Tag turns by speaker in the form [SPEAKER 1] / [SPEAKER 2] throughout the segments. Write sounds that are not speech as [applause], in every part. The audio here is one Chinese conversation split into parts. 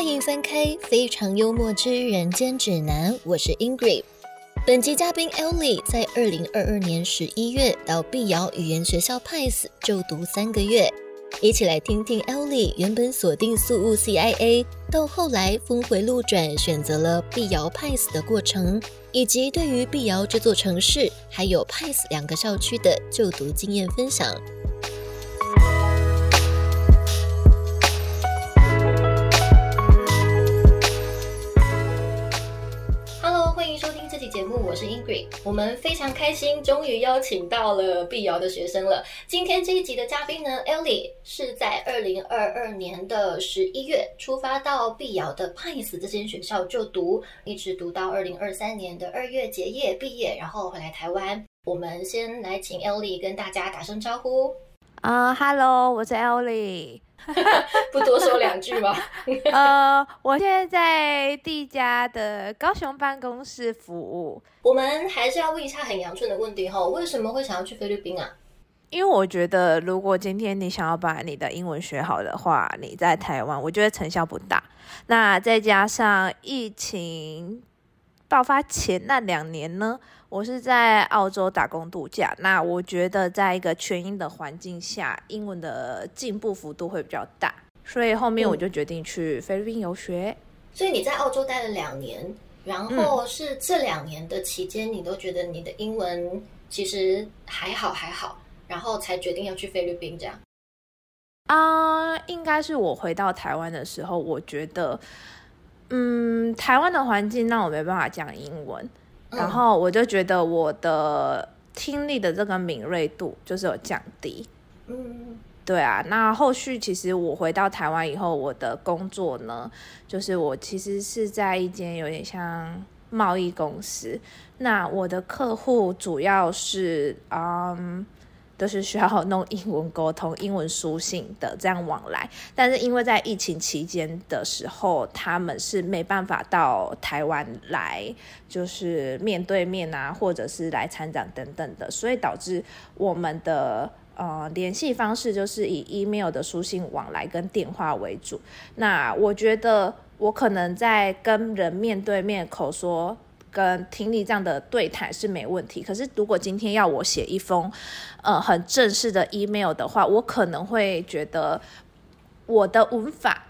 [SPEAKER 1] 欢迎翻开非常幽默之人间指南，我是 Ingrid。本集嘉宾 Ellie 在二零二二年十一月到碧瑶语言学校 PICE 就读三个月，一起来听听 Ellie 原本锁定宿务 CIA，到后来峰回路转选择了碧瑶 PICE 的过程，以及对于碧瑶这座城市还有 PICE 两个校区的就读经验分享。节目，我是 Ingrid。我们非常开心，终于邀请到了碧瑶的学生了。今天这一集的嘉宾呢，Ellie 是在二零二二年的十一月出发到碧瑶的 Pines 这间学校就读，一直读到二零二三年的二月结业毕业，然后回来台湾。我们先来请 Ellie 跟大家打声招呼。
[SPEAKER 2] 啊、h e l l o 我是 Ellie。[laughs]
[SPEAKER 1] 不多说两句吗？[laughs]
[SPEAKER 2] 呃，我现在在地家的高雄办公室服务，
[SPEAKER 1] 我们还是要问一下很阳春的问题哈，为什么会想要去菲律宾啊？
[SPEAKER 2] 因为我觉得如果今天你想要把你的英文学好的话，你在台湾，我觉得成效不大。那再加上疫情爆发前那两年呢，我是在澳洲打工度假。那我觉得在一个全英的环境下，英文的进步幅度会比较大，所以后面我就决定去菲律宾游学。
[SPEAKER 1] 所以你在澳洲待了两年，然后是这两年的期间，你都觉得你的英文其实还好还好，然后才决定要去菲律宾这样。
[SPEAKER 2] 啊、应该是我回到台湾的时候，我觉得，嗯，台湾的环境让我没办法讲英文，然后我就觉得我的听力的这个敏锐度就是有降低。
[SPEAKER 1] 嗯，
[SPEAKER 2] 对啊，那后续其实我回到台湾以后，我的工作呢，就是我其实是在一间有点像贸易公司，那我的客户主要是嗯。都是需要弄英文沟通、英文书信的这样往来，但是因为在疫情期间的时候，他们是没办法到台湾来，就是面对面啊，或者是来参展等等的，所以导致我们的呃联系方式就是以 email 的书信往来跟电话为主。那我觉得我可能在跟人面对面口说。跟听力这样的对谈是没问题，可是如果今天要我写一封，呃，很正式的 email 的话，我可能会觉得我的文法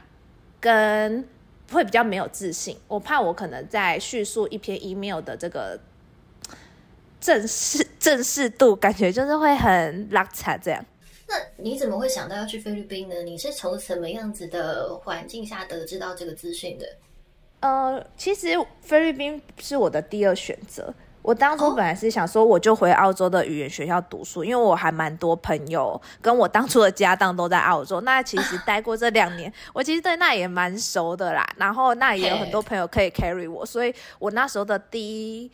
[SPEAKER 2] 跟会比较没有自信，我怕我可能在叙述一篇 email 的这个正式正式度，感觉就是会很拉差这样。
[SPEAKER 1] 那你怎么会想到要去菲律宾呢？你是从什么样子的环境下得知到这个资讯的？
[SPEAKER 2] 呃，其实菲律宾是我的第二选择。我当初
[SPEAKER 1] 哦
[SPEAKER 2] 本来是想说，我就回澳洲的语言学校读书，因为我还蛮多朋友跟我当初的家当都在澳洲。那其实 [laughs] 待过这两年，我其实对那也蛮熟的啦。然后那也有很多朋友可以 carry 我，所以我那时候的第一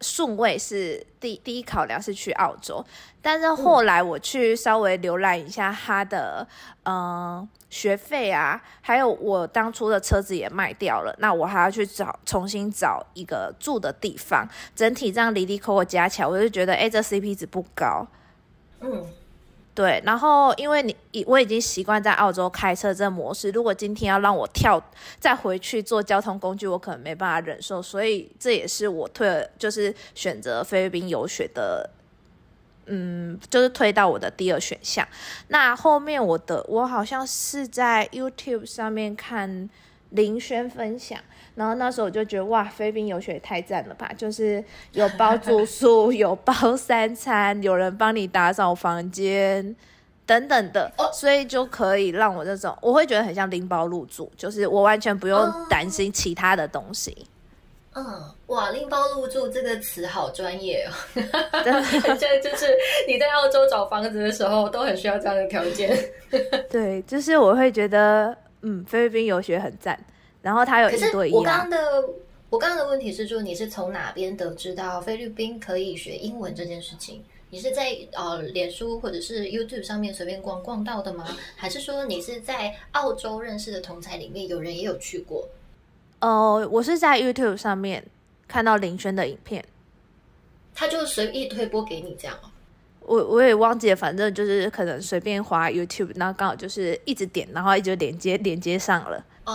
[SPEAKER 2] 顺位是第第一考量是去澳洲。但是后来我去稍微浏览一下他的嗯、呃学费啊，还有我当初的车子也卖掉了，那我还要去找重新找一个住的地方，整体这样离离扣扣加起来，我就觉得哎，这 CP 值不高。
[SPEAKER 1] 嗯，
[SPEAKER 2] 对，然后因为你已我已经习惯在澳洲开车这模式，如果今天要让我跳再回去做交通工具，我可能没办法忍受，所以这也是我退了，就是选择菲律宾游学的，嗯，就是推到我的第二选项。那后面我的我好像是在 YouTube 上面看林轩分享。然后那时候我就觉得哇，菲律宾游学也太赞了吧！就是有包住宿，[laughs] 有包三餐，有人帮你打扫房间等等的，
[SPEAKER 1] 哦
[SPEAKER 2] 所以就可以让我这种我会觉得很像拎包入住，就是我完全不用
[SPEAKER 1] 哦
[SPEAKER 2] 担心其他的东西。
[SPEAKER 1] 嗯，哇，拎包入住这个词好专业哦，
[SPEAKER 2] 真的 [laughs]
[SPEAKER 1] 很像 [laughs] 就是你在澳洲找房子的时候都很需要这样的条件。[laughs]
[SPEAKER 2] 对，就是我会觉得嗯，菲律宾游学很赞，然后它有一对一啊
[SPEAKER 1] 我刚刚，的我刚刚的问题是说，你是从哪边得知到菲律宾可以学英文这件事情？你是在呃脸书或者是 YouTube 上面随便逛逛到的吗？还是说你是在澳洲认识的同才里面有人也有去过？
[SPEAKER 2] 呃，我是在 YouTube 上面看到林轩的影片，
[SPEAKER 1] 他就随意推播给你这样哦。
[SPEAKER 2] 我我也忘记了，反正就是可能随便滑 YouTube，然后刚好就是一直点，然后一直连接连接上了。
[SPEAKER 1] 哦，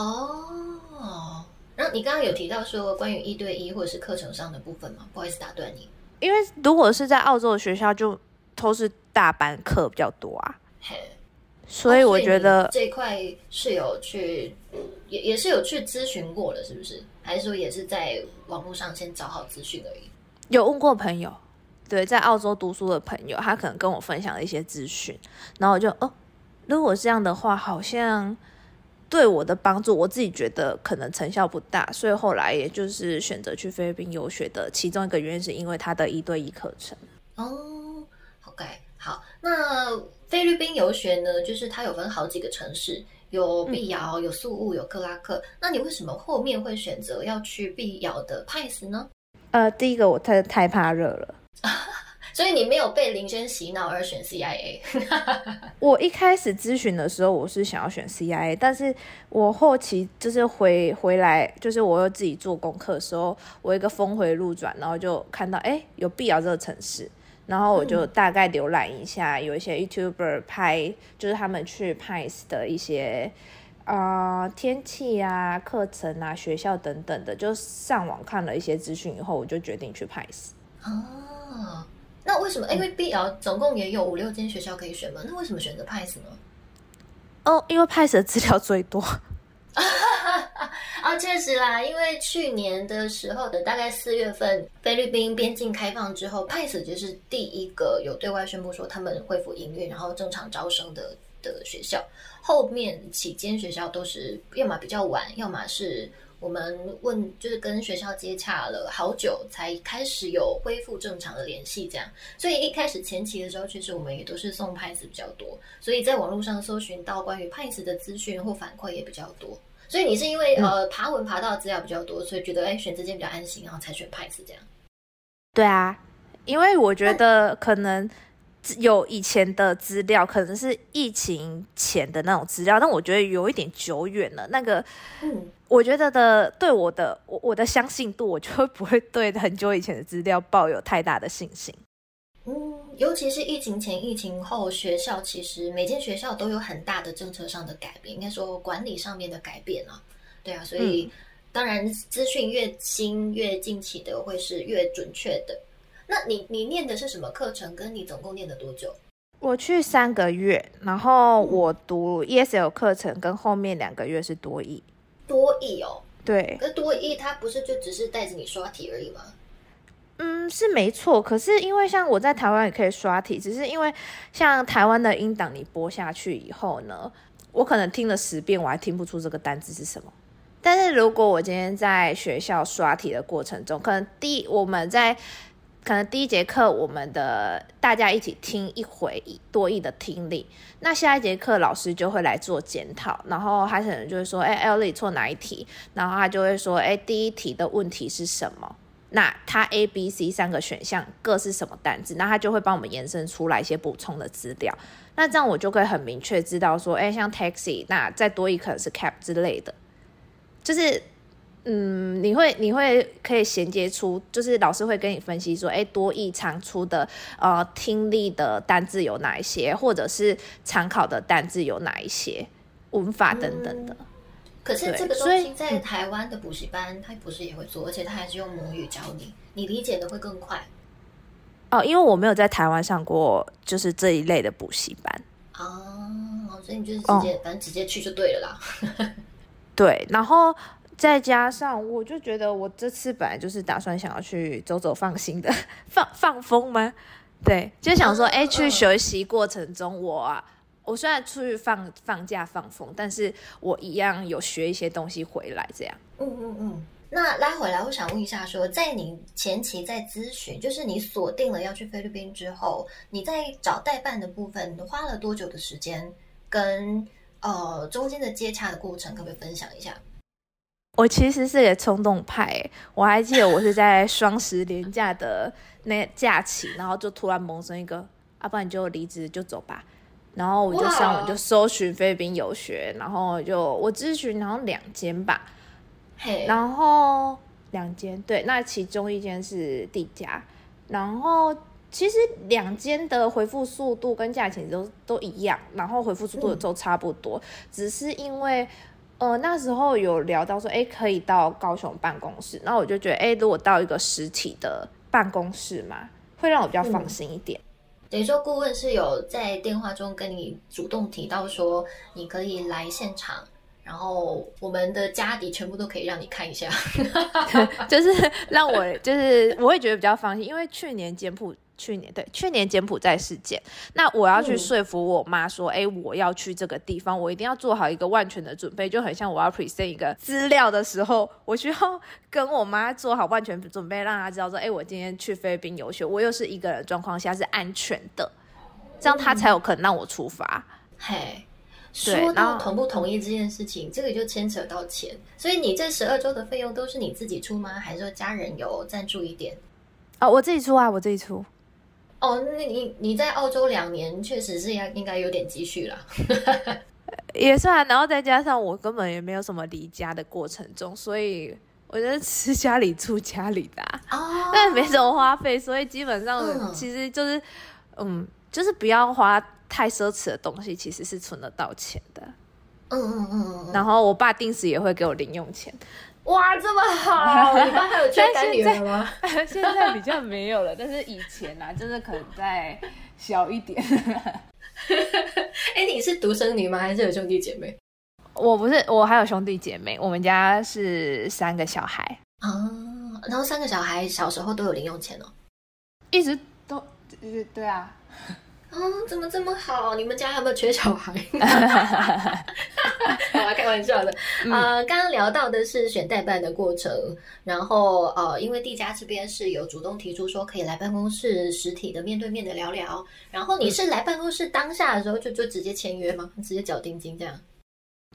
[SPEAKER 1] 哦，然后你刚刚有提到说关于一对一或者是课程上的部分吗？不好意思打断你。
[SPEAKER 2] 因为如果是在澳洲的学校，就都是大班课比较多啊。
[SPEAKER 1] 嘿，
[SPEAKER 2] 所以我觉得
[SPEAKER 1] 这一块是有去，也也是有去咨询过了，是不是？还是说也是在网络上先找好资讯而已？
[SPEAKER 2] 有问过朋友，对，在澳洲读书的朋友，他可能跟我分享了一些资讯，然后我就哦，如果这样的话，好像对我的帮助，我自己觉得可能成效不大，所以后来也就是选择去菲律宾游学的其中一个原因，是因为他的一对一课程。
[SPEAKER 1] 哦，OK，好，那菲律宾游学呢，就是它有分好几个城市，有碧瑶、有宿务、有克拉克。那你为什么后面会选择要去碧瑶的派斯呢？
[SPEAKER 2] 呃，第一个我太太怕热了，[laughs]
[SPEAKER 1] 所以你没有被林轩洗脑而选 CIA。[laughs]
[SPEAKER 2] 我一开始咨询的时候，我是想要选 CIA，但是我后期就是回回来，就是我又自己做功课的时候，我一个峰回路转，然后就看到哎有碧瑶这个城市，然后我就大概浏览一下，有一些 YouTuber 拍，就是他们去拍的一些。啊，天气啊，课程啊，学校等等的，就上网看了一些资讯以后，我就决定去 PACE。
[SPEAKER 1] 哦，那为什么？因为 BL 总共也有五六间学校可以选嘛，那为什么选择 PICE 呢？
[SPEAKER 2] 哦，因为 PICE 的资料最多。[laughs]
[SPEAKER 1] 啊，确实啦，因为去年的时候的大概四月份，菲律宾边境开放之后，派斯就是第一个有对外宣布说他们恢复营运，然后正常招生的。的学校后面几间学校都是要么比较晚，要么是我们问就是跟学校接洽了好久才开始有恢复正常的联系，这样。所以一开始前期的时候，其实我们也都是送派子比较多，所以在网络上搜寻到关于派子的资讯或反馈也比较多。所以你是因为呃爬文爬到资料比较多，所以觉得哎选这间比较安心，然后才选派子这样。
[SPEAKER 2] 对啊，因为我觉得可能。有以前的资料，可能是疫情前的那种资料，但我觉得有一点久远了。那个，嗯，我觉得的对我的我我的相信度，我就会不会对很久以前的资料抱有太大的信心。
[SPEAKER 1] 嗯，尤其是疫情前、疫情后，学校其实每间学校都有很大的政策上的改变，应该说管理上面的改变啊。对啊，所以当然资讯越新越近期的，会是越准确的。那你你念的是什么课程？跟你总共念了多久？
[SPEAKER 2] 我去三个月，然后我读 ESL 课程，跟后面两个月是多译。
[SPEAKER 1] 多译哦，
[SPEAKER 2] 对。
[SPEAKER 1] 可多译它不是就只是带着你刷题而已吗？
[SPEAKER 2] 嗯，是没错。可是因为像我在台湾也可以刷题，只是因为像台湾的音档你播下去以后呢，我可能听了十遍，我还听不出这个单字是什么。但是如果我今天在学校刷题的过程中，可能第我们在可能第一节课我们的大家一起听一回多义的听力，那下一节课老师就会来做检讨，然后他可能就会说，哎，Ellie 错哪一题？然后他就会说，哎，第一题的问题是什么？那它 A、B、C 三个选项各是什么单字？那他就会帮我们延伸出来一些补充的资料。那这样我就可以很明确知道说，哎，像 taxi，那再多一可能是 cab 之类的，就是。嗯，你会你会可以衔接出，就是老师会跟你分析说，哎，多义常出的呃听力的单字有哪一些，或者是常考的单字有哪一些，文法等等的。
[SPEAKER 1] 可是这个东西在台湾的补习班，他不是也会做，而且他还是用母语教你，你理解的会更快。
[SPEAKER 2] 哦，因为我没有在台湾上过就是这一类的补习班。
[SPEAKER 1] 哦，所以你就是直接反正直接去就对了啦。[laughs]
[SPEAKER 2] 对，然后。再加上，我就觉得我这次本来就是打算想要去走走放心的 [laughs] 放放风吗？对，就想说，哎，去学习过程中，我啊，我虽然出去放放假放风，但是我一样有学一些东西回来，这样。
[SPEAKER 1] 嗯嗯嗯。那拉回来，我想问一下，说在你前期在咨询，就是你锁定了要去菲律宾之后，你在找代办的部分花了多久的时间？跟呃中间的接洽的过程，可不可以分享一下？
[SPEAKER 2] 我其实是个冲动派，我还记得我是在双十连假的那假期，然后就突然萌生一个，要不然你就离职就走吧，然后我就上网就搜寻菲律宾游学，然后就我咨询然后两间吧，然后两间对，那其中一间是地家，然后其实两间的回复速度跟价钱都都一样，然后回复速度都差不多，只是因为。呃，那时候有聊到说，哎，可以到高雄办公室，那我就觉得，哎，如果到一个实体的办公室嘛，会让我比较放心一点。
[SPEAKER 1] 等于说，顾问是有在电话中跟你主动提到说，你可以来现场，然后我们的家底全部都可以让你看一下，[laughs]
[SPEAKER 2] 就是让我就是我会觉得比较放心，因为去年柬埔寨去年对去年柬埔寨事件，那我要去说服我妈说，哎，我要去这个地方，我一定要做好一个万全的准备，就很像我要 present 一个资料的时候，我需要跟我妈做好万全准备，让她知道说，哎，我今天去菲律宾游学，我又是一个人状况下是安全的，这样她才有可能让我出发。
[SPEAKER 1] 嘿，说到同不同意这件事情，这个就牵扯到钱，所以你这十二周的费用都是你自己出吗？还是说家人有赞助一点？
[SPEAKER 2] 啊，我自己出啊，我自己出。
[SPEAKER 1] 哦，那你你在澳洲两年，确实是要应该有点积蓄了，[laughs]
[SPEAKER 2] 也算。然后再加上我根本也没有什么离家的过程中，所以我觉得吃家里住家里的，哦，但没什么花费，所以基本上其实就是，嗯，就是不要花太奢侈的东西，其实是存得到钱的。嗯嗯嗯嗯。然后我爸定时也会给我零用钱。
[SPEAKER 1] 哇，这么好！你爸还有缺干女儿吗？[laughs]
[SPEAKER 2] 现在比较没有了，但是以前啊，就是可能再小一点。[laughs]
[SPEAKER 1] 哎，你是独生女吗？还是有兄弟姐妹？
[SPEAKER 2] 我不是，我还有兄弟姐妹。我们家是三个小孩
[SPEAKER 1] 啊，然后三个小孩小时候都有零用钱哦，
[SPEAKER 2] 一直都，对啊。
[SPEAKER 1] 哦，怎么这么好？你们家有没有缺小孩？[laughs] 好啊，开玩笑的。呃，刚刚聊到的是选代办的过程，然后呃，因为地家这边是有主动提出说可以来办公室实体的面对面的聊聊，然后你是来办公室当下的时候就就直接签约吗？直接缴定金这样？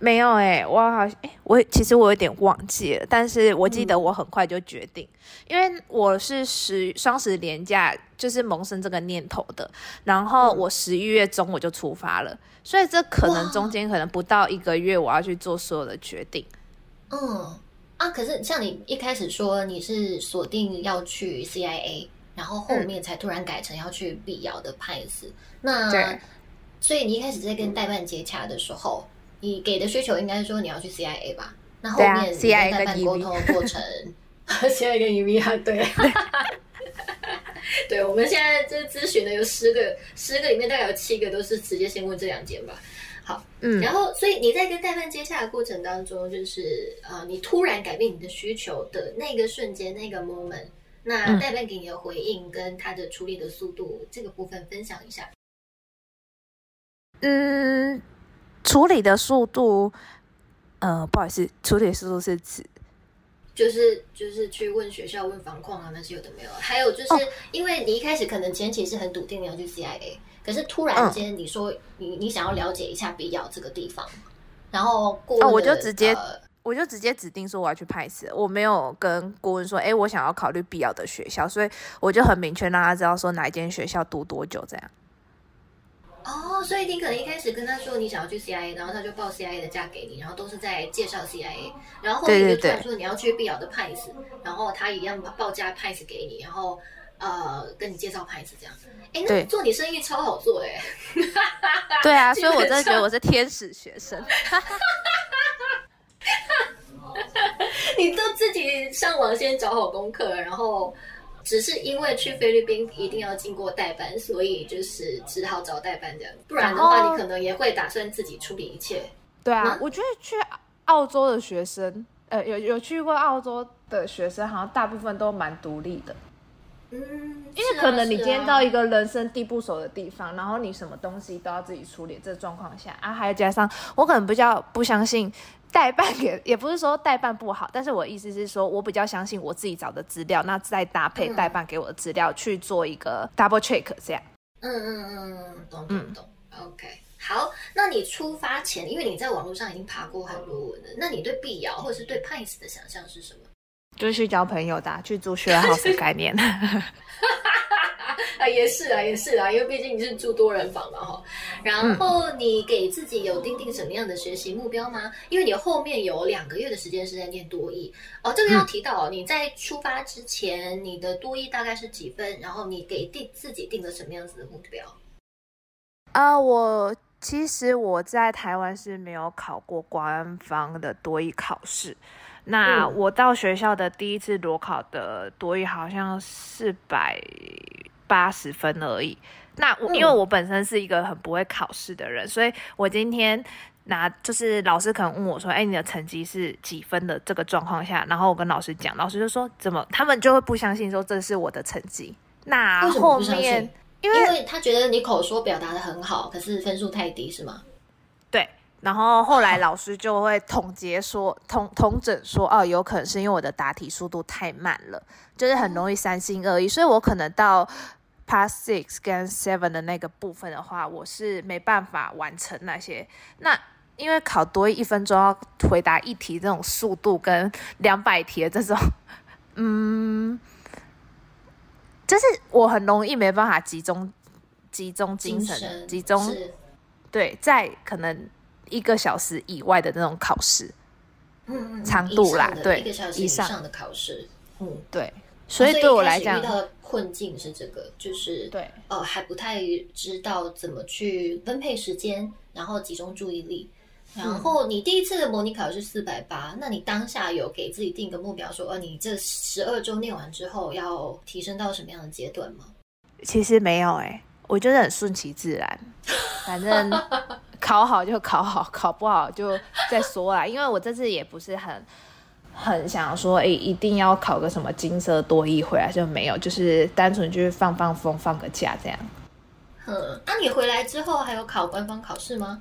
[SPEAKER 2] 没有哎，我好哎，我其实我有点忘记了，但是我记得我很快就决定，因为我是十双十年假就是萌生这个念头的，然后我十一月中我就出发了，所以这可能中间可能不到一个月，我要去做所有的决定。
[SPEAKER 1] 嗯啊，可是像你一开始说你是锁定要去 CIA，然后后面才突然改成要去必要的派司，那所以你一开始在跟代办接洽的时候。你给的需求应该是说你要去 CIA 吧？那后面在代办沟通的过程，[laughs] CIA 跟 EV 啊，对，[laughs] 对，我们现在这咨询的有十个，十个里面大概有七个都是直接先问这两间吧。好，嗯，然后所以你在跟代办接洽的过程当中，就是呃，你突然改变你的需求的那个瞬间，那个 moment，那代办给你的回应跟他的处理的速度，这个部分分享一下。
[SPEAKER 2] 嗯。处理的速度，呃，不好意思，处理速度是指，
[SPEAKER 1] 就是就是去问学校问房况啊，那些有的没有。还有就是因为你一开始可能前期是很笃定你要去 CIA，可是突然间你说你你想要了解一下必要这个地方，然后顾问
[SPEAKER 2] 我就直接我就直接指定说我要去派斯，我没有跟顾问说，哎，我想要考虑必要的学校，所以我就很明确让他知道说哪一间学校读多久这样。
[SPEAKER 1] 哦，所以你可能一开始跟他说你想要去 CIA，然后他就报 CIA 的价给你，然后都是在介绍 CIA，然后后面就突然说你要去必要的派斯，然后他一样报价派斯给你，然后呃跟你介绍派斯这样。哎，那做你生意超好做哎。
[SPEAKER 2] 对啊，[laughs] 所以我真的觉得我是天使学生。[laughs]
[SPEAKER 1] 你都自己上网先找好功课，然后。只是因为去菲律宾一定要经过代班，所以就是只好找代班这样。不然的话，你可能也会打算自己处理一切。
[SPEAKER 2] 对啊，我觉得去澳洲的学生，呃，有有去过澳洲的学生，好像大部分都蛮独立的。嗯，因为可能你今天到一个人生地不熟的地方，然后你什么东西都要自己处理，这状况下啊，还加上我可能比较不相信。代办也也不是说代办不好，但是我意思是说，我比较相信我自己找的资料，那再搭配代办给我的资料去做一个 double check，这样。
[SPEAKER 1] 嗯嗯嗯，懂懂懂。OK，好，那你出发前，因为你在网络上已经爬过很多文了，那你对碧瑶或者是对 Pines 的想象是什么？
[SPEAKER 2] 就是去交朋友的，去做 share house 的概念。[laughs] [laughs]
[SPEAKER 1] 啊，也是啊，也是啊，因为毕竟你是住多人房嘛，哈。然后你给自己有定定什么样的学习目标吗？因为你后面有两个月的时间是在念多艺哦。这个要提到哦，你在出发之前，你的多艺大概是几分？然后你给定自己定了什么样子的目标？
[SPEAKER 2] 啊，我其实我在台湾是没有考过官方的多语考试。那我到学校的第一次裸考的多语好像四百八十分而已。那我因为我本身是一个很不会考试的人，所以我今天拿就是老师可能问我说：“哎，你的成绩是几分的？”这个状况下，然后我跟老师讲，老师就说：“怎么？”他们就会不相信说这是我的成绩。那后面。
[SPEAKER 1] 因为他觉得你口说表达的很好，可是分数太低，是吗？
[SPEAKER 2] 对，然后后来老师就会统结说，[laughs] 统统整说，哦，有可能是因为我的答题速度太慢了，就是很容易三心二意，所以我可能到 past six 跟 seven 的那个部分的话，我是没办法完成那些。那因为考多一分钟要回答一题这种速度，跟两百题的这种，嗯。就是我很容易没办法集中集中精神，集中对在可能一个小时以外的那种考试，
[SPEAKER 1] 嗯嗯，
[SPEAKER 2] 长度啦，对，
[SPEAKER 1] 一个小时以上的考试，嗯，
[SPEAKER 2] 对，所以对我来讲
[SPEAKER 1] 困境是这个，就是
[SPEAKER 2] 对，
[SPEAKER 1] 呃，还不太知道怎么去分配时间，然后集中注意力。然后你第一次的模拟考是四百八，那你当下有给自己定个目标，说，呃，你这十二周念完之后要提升到什么样的阶段吗？
[SPEAKER 2] 其实没有哎，我觉得很顺其自然，反正 [laughs] 考好就考好，考不好就再说啦。因为我这次也不是很很想说，哎，一定要考个什么金色多一回来就没有，就是单纯就是放放风，放个假这样。
[SPEAKER 1] 嗯，那你回来之后还有考官方考试吗？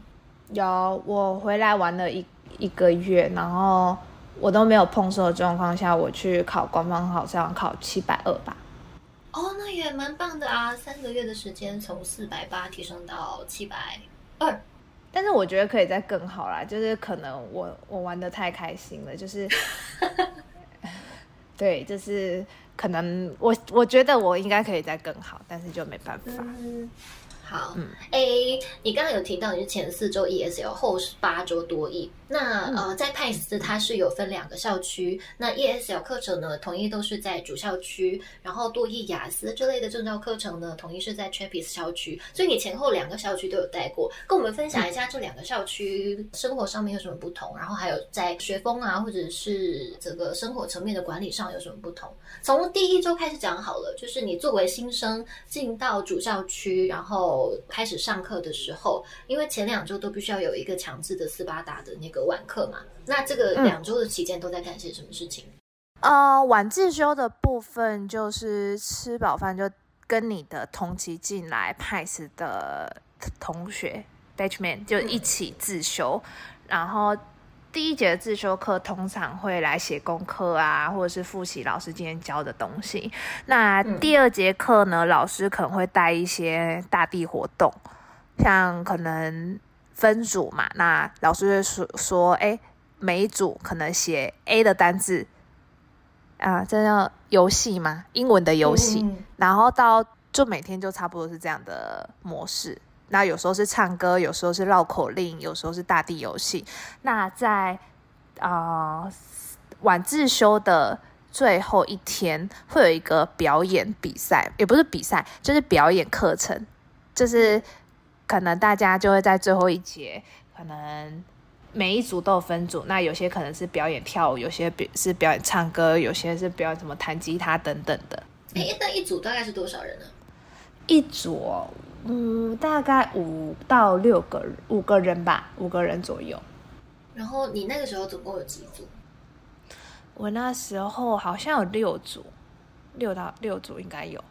[SPEAKER 2] 有，我回来玩了一一个月，然后我都没有碰车的状况下，我去考官方考试，考七百二吧。
[SPEAKER 1] 哦，那也蛮棒的啊！三个月的时间，从四百八提升到七百二。
[SPEAKER 2] 但是我觉得可以再更好啦，就是可能我我玩的太开心了，就是 [laughs] 对，就是可能我我觉得我应该可以再更好，但是就没办法。
[SPEAKER 1] 好，嗯，，A，，你刚刚有提到你是前四周 ESL，后八周多 E。那呃，在派斯它是有分两个校区，那 ESL 课程呢，统一都是在主校区，然后多 E 雅思这类的证照课程呢，统一是在 Trappist 校区，所以你前后两个校区都有带过，跟我们分享一下这两个校区生活上面有什么不同，然后还有在学风啊，或者是这个生活层面的管理上有什么不同。从第一周开始讲好了，就是你作为新生进到主校区，然后开始上课的时候，因为前两周都必须要有一个强制的斯巴达的那个。晚课嘛，那这个两周的期间都在干些什么事情？
[SPEAKER 2] 呃，晚自修的部分就是吃饱饭就跟你的同期进来派斯的同学 batchman 就一起自修，然后第一节自修课通常会来写功课啊，或者是复习老师今天教的东西。那第二节课呢，老师可能会带一些大地活动，像可能。分组嘛，那老师就说说，哎，每一组可能写 A 的单字，啊，这叫游戏嘛，英文的游戏。然后到就每天就差不多是这样的模式。那有时候是唱歌，有时候是绕口令，有时候是大地游戏。那在啊晚自修的最后一天，会有一个表演比赛，也不是比赛，就是表演课程，就是。可能大家就会在最后一节，可能每一组都有分组，那有些可能是表演跳舞，有些是表演唱歌，有些是表演什么弹吉他等等的。
[SPEAKER 1] 哎，那一组大概是多少人呢？
[SPEAKER 2] 一组，嗯，大概五到六个，五个人吧，五个人左右。
[SPEAKER 1] 然后你那个时候总共有几组？
[SPEAKER 2] 我那时候好像有六组，六到六组应该有。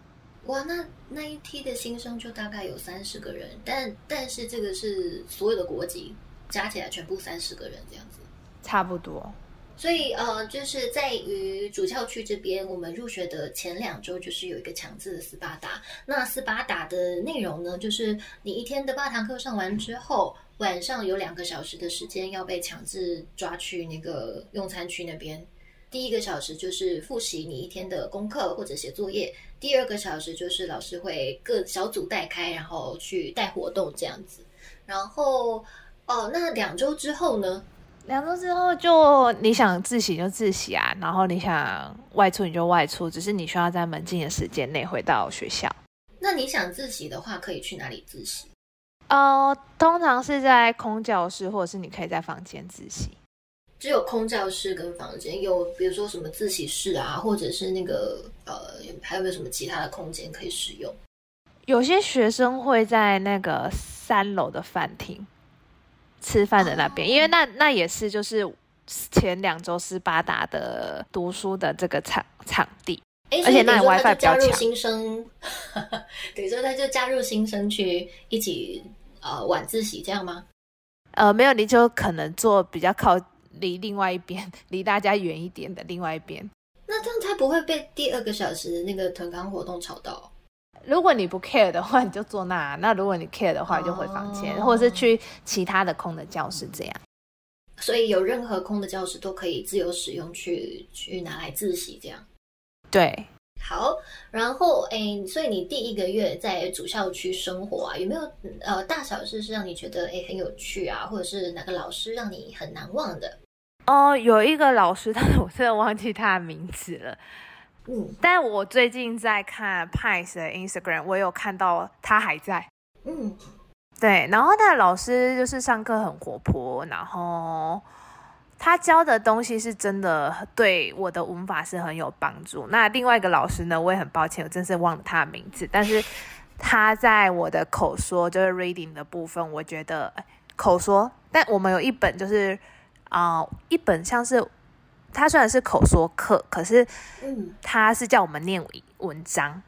[SPEAKER 1] 哇，那那一梯的新生就大概有三十个人，但但是这个是所有的国籍加起来全部三十个人这样子，
[SPEAKER 2] 差不多。
[SPEAKER 1] 所以呃，就是在于主校区这边，我们入学的前两周就是有一个强制的斯巴达。那斯巴达的内容呢，就是你一天的八堂课上完之后，晚上有两个小时的时间要被强制抓去那个用餐区那边。第一个小时就是复习你一天的功课或者写作业，第二个小时就是老师会各小组带开，然后去带活动这样子。然后哦，那两周之后呢？
[SPEAKER 2] 两周之后就你想自习就自习啊，然后你想外出你就外出，只是你需要在门禁的时间内回到学校。
[SPEAKER 1] 那你想自习的话，可以去哪里自习？
[SPEAKER 2] 哦，通常是在空教室，或者是你可以在房间自习。
[SPEAKER 1] 只有空教室跟房间，有比如说什么自习室啊，或者是那个呃，还有没有什么其他的空间可以使用？
[SPEAKER 2] 有些学生会在那个三楼的饭厅吃饭的那边，因为那那也是就是前两周斯巴达的读书的这个场场地。而且那 WiFi 比较强。
[SPEAKER 1] 新生，等于说他就加入新生去一起呃晚自习这样吗？
[SPEAKER 2] 呃，没有，你就可能坐比较靠离另外一边，[laughs] 离大家远一点的另外一边。
[SPEAKER 1] 那这样他不会被第二个小时那个团康活动吵到？
[SPEAKER 2] 如果你不 care 的话，你就坐那；那如果你 care 的话，就回房间，或者是去其他的空的教室这样。
[SPEAKER 1] 所以有任何空的教室都可以自由使用，去去拿来自习这样。
[SPEAKER 2] 对，
[SPEAKER 1] 好，然后诶，所以你第一个月在主校区生活啊，有没有呃大小事是让你觉得诶很有趣啊，或者是哪个老师让你很难忘的？
[SPEAKER 2] 哦，有一个老师，但是我真的忘记他的名字了。嗯，但我最近在看 Pies 的 Instagram，我有看到他还在。嗯，对，然后那个老师就是上课很活泼，然后。他教的东西是真的对我的文法是很有帮助。那另外一个老师呢，我也很抱歉，我真是忘了他的名字。但是他在我的口说，就是 reading 的部分，我觉得口说。但我们有一本就是啊，一本像是他虽然是口说课，可是嗯，他是叫我们念文章。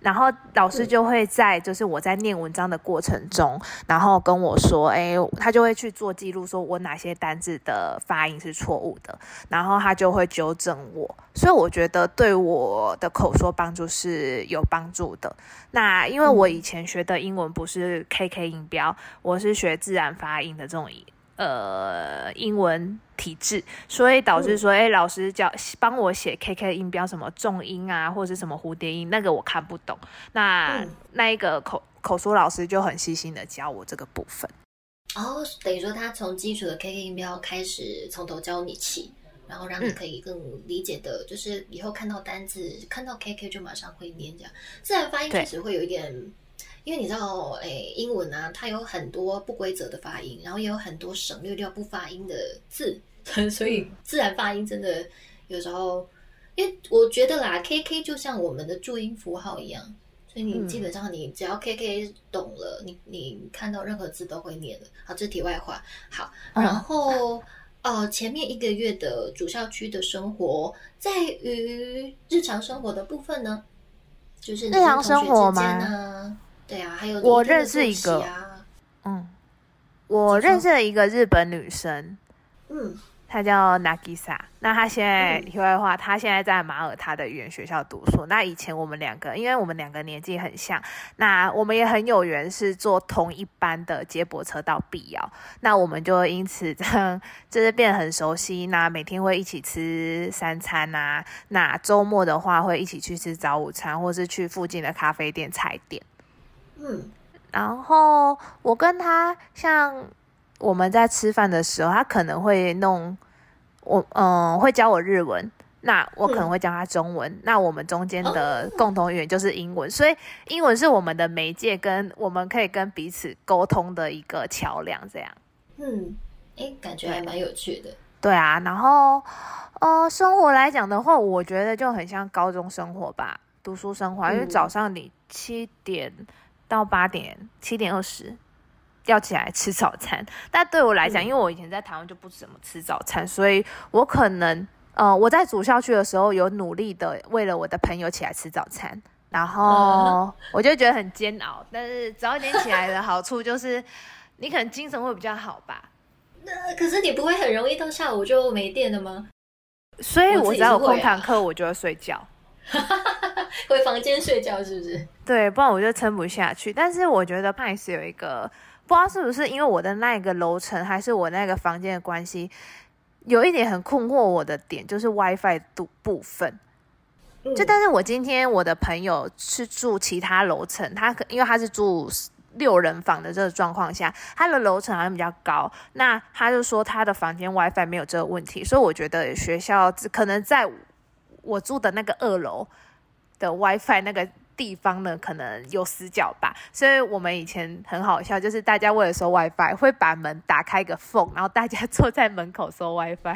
[SPEAKER 2] 然后老师就会在，就是我在念文章的过程中，然后跟我说，哎，他就会去做记录，说我哪些单字的发音是错误的，然后他就会纠正我。所以我觉得对我的口说帮助是有帮助的。那因为我以前学的英文不是 KK 音标，我是学自然发音的这种呃英文。体质，所以导致说，哎，老师教帮我写 K K 音标，什么重音啊，或者是什么蝴蝶音，那个我看不懂。那那一个口口说老师就很细心的教我这个部分。
[SPEAKER 1] 哦，等于说他从基础的 K K 音标开始，从头教你起，然后让你可以更理解的，就是以后看到单字，看到 K K 就马上会念。这样自然发音确实会有一点，因为你知道，哎，英文啊，它有很多不规则的发音，然后也有很多省略掉不发音的字。[laughs] 所以自然发音真的有时候，因为我觉得啦，K K 就像我们的注音符号一样，所以你基本上你只要 K K 懂了，你你看到任何字都会念了。好，这题外话。好，然后呃，前面一个月的主校区的生活，在于日常生活的部分呢，就是日
[SPEAKER 2] 常生活吗？
[SPEAKER 1] 对啊，还有
[SPEAKER 2] 我认识一个，嗯，我认识了一个日本女生，嗯。她叫 Nagisa，那她现在题外话，她现在在马耳他的语言学校读书。那以前我们两个，因为我们两个年纪很像，那我们也很有缘，是坐同一班的接驳车到必要，那我们就因此 [laughs] 这样就是变得很熟悉。那每天会一起吃三餐啊，那周末的话会一起去吃早午餐，或是去附近的咖啡店、菜店。嗯，然后我跟他像我们在吃饭的时候，他可能会弄。我嗯会教我日文，那我可能会教他中文，那我们中间的共同语言就是英文，所以英文是我们的媒介，跟我们可以跟彼此沟通的一个桥梁，这样。
[SPEAKER 1] 嗯，哎，感觉还蛮有趣的。
[SPEAKER 2] 对啊，然后呃，生活来讲的话，我觉得就很像高中生活吧，读书生活，因为早上你七点到八点，七点二十。要起来吃早餐，但对我来讲，因为我以前在台湾就不怎么吃早餐，所以我可能呃我在主校区的时候有努力的为了我的朋友起来吃早餐，然后 [laughs] 我就觉得很煎熬。但是早一点起来的好处就是你可能精神会比较好吧。
[SPEAKER 1] 那可是你不会很容易到下午就没电了吗？
[SPEAKER 2] 所以我只要有空堂课，我就会睡觉，[laughs]
[SPEAKER 1] 回房间睡觉是不是？
[SPEAKER 2] 对，不然我就撑不下去。但是我觉得派斯有一个。不知道是不是因为我的那个楼层，还是我那个房间的关系，有一点很困惑我的点，就是 WiFi 度部分。就但是我今天我的朋友是住其他楼层，他可因为他是住六人房的这个状况下，他的楼层好像比较高，那他就说他的房间 WiFi 没有这个问题，所以我觉得学校可能在我住的那个二楼的 WiFi 那个地方呢，可能有死角吧。所以我们以前很好笑，就是大家为了收 WiFi，会把门打开个缝，然后大家坐在门口收 WiFi。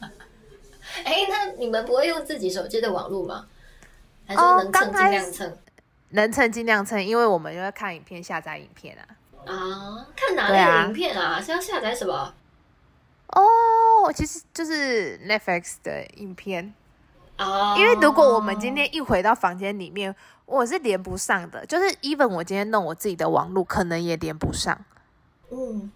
[SPEAKER 2] [laughs]
[SPEAKER 1] 哎，那你们不会用自己手机的网络吗？还是能蹭尽量蹭？
[SPEAKER 2] 能蹭尽量蹭，因为我们就要看影片、下载影片
[SPEAKER 1] 啊。啊，看哪类影片啊？是要下载什么？
[SPEAKER 2] 哦，其实就是 Netflix 的影片。哦。因为如果我们今天一回到房间里面，我是连不上的。就是 even 我今天弄我自己的网络，可能也连不上。嗯。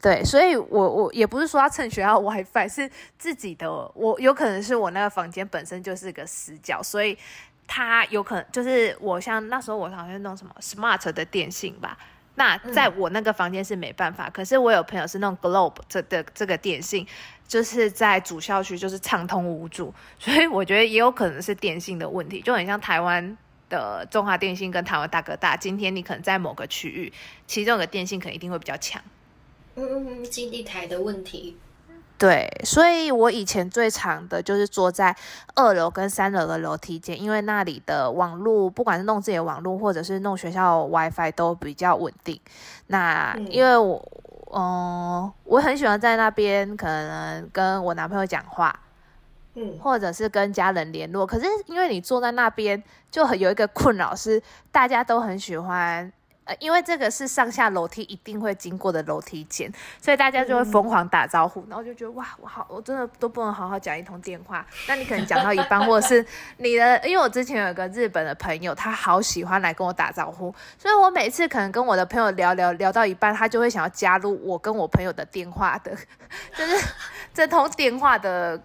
[SPEAKER 2] 对，所以我我也不是说要蹭学校 WiFi，是自己的。我有可能是我那个房间本身就是个死角，所以它有可能就是我像那时候我好像弄什么 Smart 的电信吧。那在我那个房间是没办法，可是我有朋友是那种 Globe 这的这个电信，就是在主校区就是畅通无阻，所以我觉得也有可能是电信的问题，就很像台湾的中华电信跟台湾大哥大，今天你可能在某个区域，其中有个电信可能一定会比较强。
[SPEAKER 1] 嗯嗯嗯，基地台的问题。
[SPEAKER 2] 对，所以我以前最长的就是坐在二楼跟三楼的楼梯间，因为那里的网络，不管是弄自己的网络，或者是弄学校 WiFi 都比较稳定。那因为我，嗯，我很喜欢在那边，可能跟我男朋友讲话，嗯，或者是跟家人联络。可是因为你坐在那边，就很有一个困扰是，大家都很喜欢。呃，因为这个是上下楼梯一定会经过的楼梯间，所以大家就会疯狂打招呼，然后就觉得哇，我好，我真的都不能好好讲一通电话。那你可能讲到一半，或者是你的，因为我之前有一个日本的朋友，他好喜欢来跟我打招呼，所以我每次可能跟我的朋友聊聊聊到一半，他就会想要加入我跟我朋友的电话的，[laughs] 就是这通电话的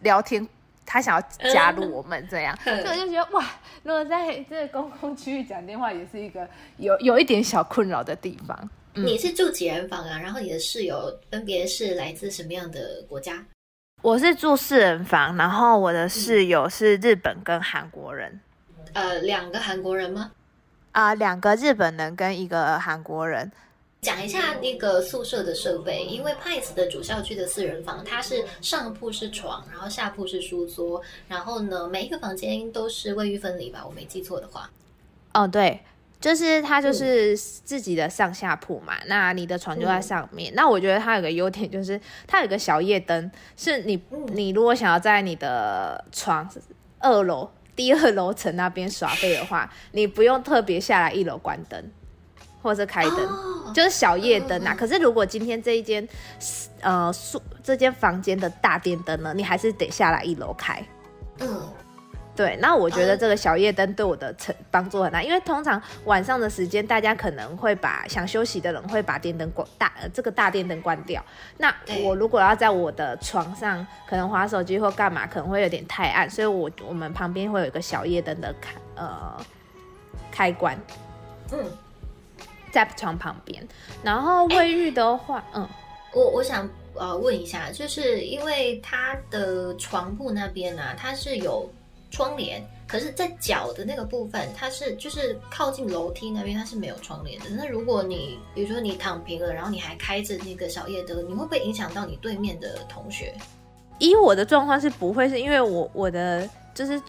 [SPEAKER 2] 聊天。他想要加入我们这样，所以我就觉得哇，如果在这个公共区域讲电话，也是一个有有一点小困扰的地方。
[SPEAKER 1] 你是住几人房啊？然后你的室友分别是来自什么样的国家？
[SPEAKER 2] 我是住四人房，然后我的室友是日本跟韩国人。
[SPEAKER 1] 呃，两个韩国人吗？
[SPEAKER 2] 啊，两个日本人跟一个韩国人。
[SPEAKER 1] 讲一下那个宿舍的设备，因为派斯的主校区的四人房，它是上铺是床，然后下铺是书桌，然后呢，每一个房间都是卫浴分离吧？我没记错的话。
[SPEAKER 2] 哦，对，就是它就是自己的上下铺嘛，那你的床就在上面。那我觉得它有个优点就是它有个小夜灯，是你你如果想要在你的床二楼第二楼层那边耍废的话，你不用特别下来一楼关灯。或者开灯，就是小夜灯啊。可是如果今天这一间，呃，宿这间房间的大电灯呢，你还是得下来一楼开。嗯，对。那我觉得这个小夜灯对我的成帮助很大，因为通常晚上的时间，大家可能会把想休息的人会把电灯关大，这个大电灯关掉。那我如果要在我的床上可能划手机或干嘛，可能会有点太暗，所以我我们旁边会有一个小夜灯的开呃开关。嗯。在床旁边，然后卫浴的话，嗯，
[SPEAKER 1] 我我想呃问一下，就是因为他的床铺那边啊，它是有窗帘，可是，在脚的那个部分，它是就是靠近楼梯那边，它是没有窗帘的。那如果你比如说你躺平了，然后你还开着那个小夜灯，你会不会影响到你对面的同学？
[SPEAKER 2] 以我的状况是不会，是因为我我的就是。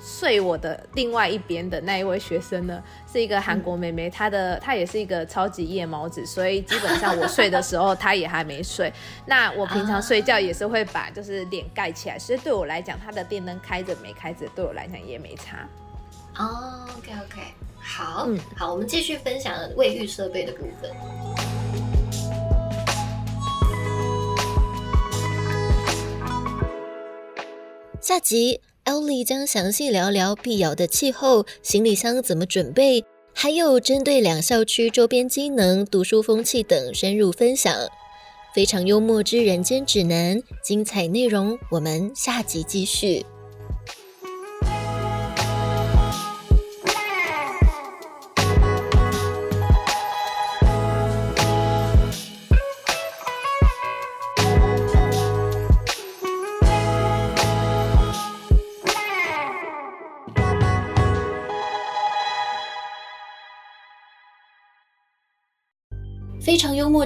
[SPEAKER 2] 睡我的另外一边的那一位学生呢，是一个韩国妹妹，她的她也是一个超级夜猫子，所以基本上我睡的时候，她也还没睡。[laughs] 那我平常睡觉也是会把就是脸盖起来，所以对我来讲，她的电灯开着没开着，对我来讲也没差。
[SPEAKER 1] 哦，OK OK，好，嗯，好，我们继续分享卫浴设备的部分。
[SPEAKER 3] 下集。Ellie 将详细聊聊碧瑶的气候、行李箱怎么准备，还有针对两校区周边机能、读书风气等深入分享，非常幽默之人间指南，精彩内容我们下集继续。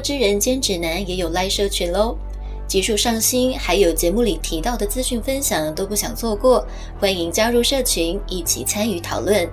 [SPEAKER 3] 之人间指南也有 live 社群喽，
[SPEAKER 1] 技术上新，还有节目里提到的资讯分享都不想错过，欢迎加入社群一起参与讨论。